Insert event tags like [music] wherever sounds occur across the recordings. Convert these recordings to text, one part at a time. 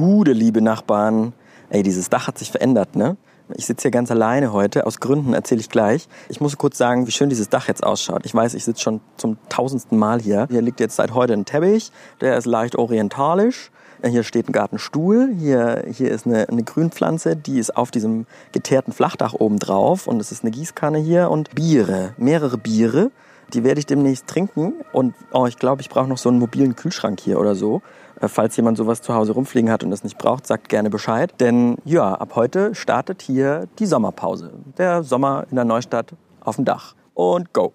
Gute, liebe Nachbarn. Ey, dieses Dach hat sich verändert, ne? Ich sitze hier ganz alleine heute, aus Gründen erzähle ich gleich. Ich muss kurz sagen, wie schön dieses Dach jetzt ausschaut. Ich weiß, ich sitze schon zum tausendsten Mal hier. Hier liegt jetzt seit heute ein Teppich, der ist leicht orientalisch. Hier steht ein Gartenstuhl, hier, hier ist eine, eine Grünpflanze, die ist auf diesem geteerten Flachdach oben drauf und es ist eine Gießkanne hier und Biere, mehrere Biere. Die werde ich demnächst trinken und oh, ich glaube, ich brauche noch so einen mobilen Kühlschrank hier oder so. Äh, falls jemand sowas zu Hause rumfliegen hat und das nicht braucht, sagt gerne Bescheid. Denn ja, ab heute startet hier die Sommerpause. Der Sommer in der Neustadt auf dem Dach. Und go!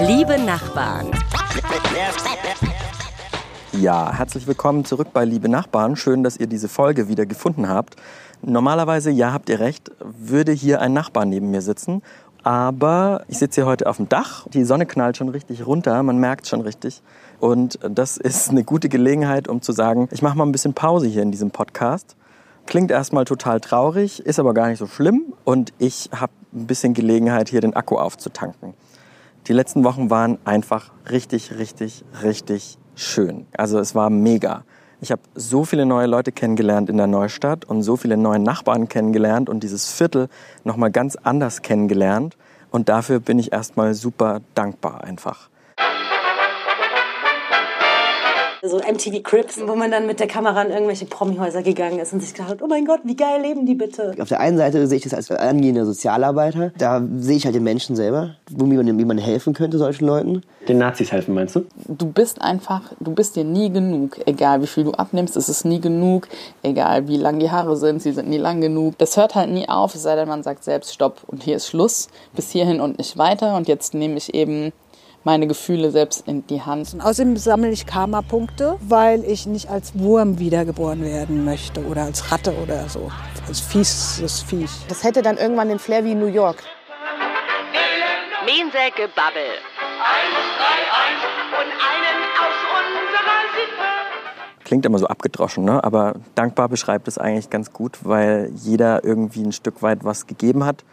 Liebe Nachbarn. Ja, herzlich willkommen zurück bei Liebe Nachbarn. Schön, dass ihr diese Folge wieder gefunden habt. Normalerweise, ja, habt ihr recht, würde hier ein Nachbar neben mir sitzen. Aber ich sitze hier heute auf dem Dach. Die Sonne knallt schon richtig runter, man merkt schon richtig. Und das ist eine gute Gelegenheit, um zu sagen, ich mache mal ein bisschen Pause hier in diesem Podcast. Klingt erstmal total traurig, ist aber gar nicht so schlimm. Und ich habe ein bisschen Gelegenheit, hier den Akku aufzutanken. Die letzten Wochen waren einfach richtig, richtig, richtig schön. Also es war mega. Ich habe so viele neue Leute kennengelernt in der Neustadt und so viele neue Nachbarn kennengelernt und dieses Viertel nochmal ganz anders kennengelernt. Und dafür bin ich erstmal super dankbar einfach. So MTV Crips, wo man dann mit der Kamera in irgendwelche Promihäuser gegangen ist und sich gedacht hat, oh mein Gott, wie geil leben die bitte. Auf der einen Seite sehe ich das als angehender Sozialarbeiter. Da sehe ich halt den Menschen selber, wie man, wie man helfen könnte solchen Leuten. Den Nazis helfen, meinst du? Du bist einfach, du bist dir nie genug. Egal wie viel du abnimmst, ist es nie genug. Egal wie lang die Haare sind, sie sind nie lang genug. Das hört halt nie auf, es sei denn, man sagt selbst Stopp und hier ist Schluss. Bis hierhin und nicht weiter. Und jetzt nehme ich eben meine Gefühle selbst in die Hand. Und außerdem sammle ich Karma-Punkte, weil ich nicht als Wurm wiedergeboren werden möchte oder als Ratte oder so, als fieses Viech. Das hätte dann irgendwann den Flair wie New York. Mensäge Bubble. Eins, drei, eins und einen aus unserer Sippe. Klingt immer so abgedroschen, ne? aber dankbar beschreibt es eigentlich ganz gut, weil jeder irgendwie ein Stück weit was gegeben hat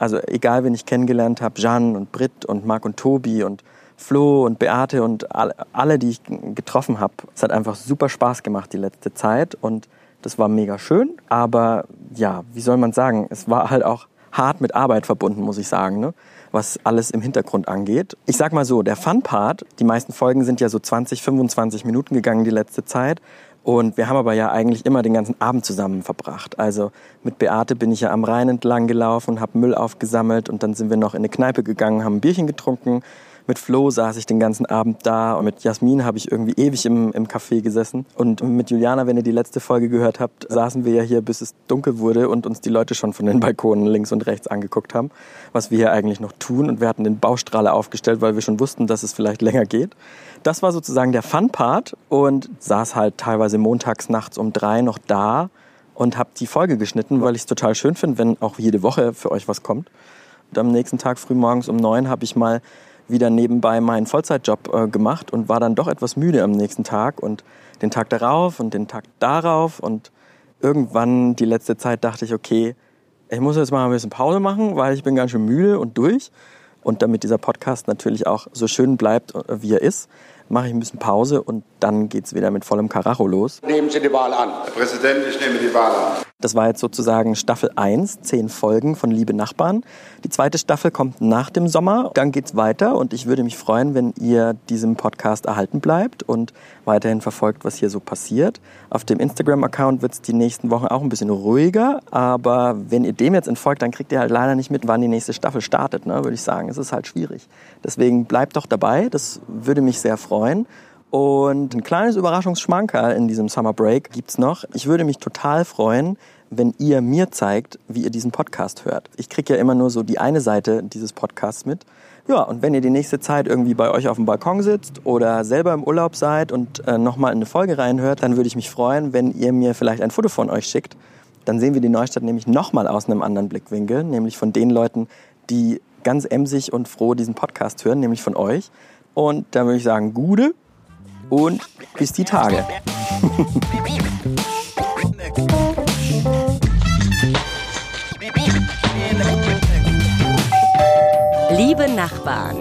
also egal, wen ich kennengelernt habe, Jeanne und Britt und Marc und Tobi und Flo und Beate und alle, die ich getroffen habe. Es hat einfach super Spaß gemacht die letzte Zeit und das war mega schön. Aber ja, wie soll man sagen, es war halt auch hart mit Arbeit verbunden, muss ich sagen, ne? was alles im Hintergrund angeht. Ich sag mal so, der Fun-Part, die meisten Folgen sind ja so 20, 25 Minuten gegangen die letzte Zeit. Und wir haben aber ja eigentlich immer den ganzen Abend zusammen verbracht. Also mit Beate bin ich ja am Rhein entlang gelaufen, habe Müll aufgesammelt und dann sind wir noch in eine Kneipe gegangen, haben ein Bierchen getrunken. Mit Flo saß ich den ganzen Abend da und mit Jasmin habe ich irgendwie ewig im, im Café gesessen. Und mit Juliana, wenn ihr die letzte Folge gehört habt, saßen wir ja hier, bis es dunkel wurde und uns die Leute schon von den [laughs] Balkonen links und rechts angeguckt haben, was wir hier eigentlich noch tun. Und wir hatten den Baustrahler aufgestellt, weil wir schon wussten, dass es vielleicht [laughs] länger geht. Das war sozusagen der Fun-Part und saß halt teilweise montags nachts um drei noch da und habe die Folge geschnitten, weil ich es total schön finde, wenn auch jede Woche für euch was kommt. Und am nächsten Tag früh morgens um neun habe ich mal wieder nebenbei meinen Vollzeitjob äh, gemacht und war dann doch etwas müde am nächsten Tag und den Tag darauf und den Tag darauf und irgendwann die letzte Zeit dachte ich, okay, ich muss jetzt mal ein bisschen Pause machen, weil ich bin ganz schön müde und durch. Und damit dieser Podcast natürlich auch so schön bleibt, äh, wie er ist, mache ich ein bisschen Pause und dann geht es wieder mit vollem Karacho los. Nehmen Sie die Wahl an. Herr Präsident, ich nehme die Wahl an. Das war jetzt sozusagen Staffel 1, zehn Folgen von Liebe Nachbarn. Die zweite Staffel kommt nach dem Sommer. Dann geht's weiter und ich würde mich freuen, wenn ihr diesem Podcast erhalten bleibt und weiterhin verfolgt, was hier so passiert. Auf dem Instagram-Account wird es die nächsten Wochen auch ein bisschen ruhiger, aber wenn ihr dem jetzt entfolgt, dann kriegt ihr halt leider nicht mit, wann die nächste Staffel startet, ne, würde ich sagen. Es ist halt schwierig. Deswegen bleibt doch dabei, das würde mich sehr freuen. Und ein kleines Überraschungsschmankerl in diesem Summer Break gibt's noch. Ich würde mich total freuen, wenn ihr mir zeigt, wie ihr diesen Podcast hört. Ich kriege ja immer nur so die eine Seite dieses Podcasts mit. Ja, und wenn ihr die nächste Zeit irgendwie bei euch auf dem Balkon sitzt oder selber im Urlaub seid und äh, nochmal in eine Folge reinhört, dann würde ich mich freuen, wenn ihr mir vielleicht ein Foto von euch schickt. Dann sehen wir die Neustadt nämlich nochmal aus einem anderen Blickwinkel, nämlich von den Leuten, die ganz emsig und froh diesen Podcast hören, nämlich von euch. Und dann würde ich sagen, Gude und bis die Tage. Liebe Nachbarn.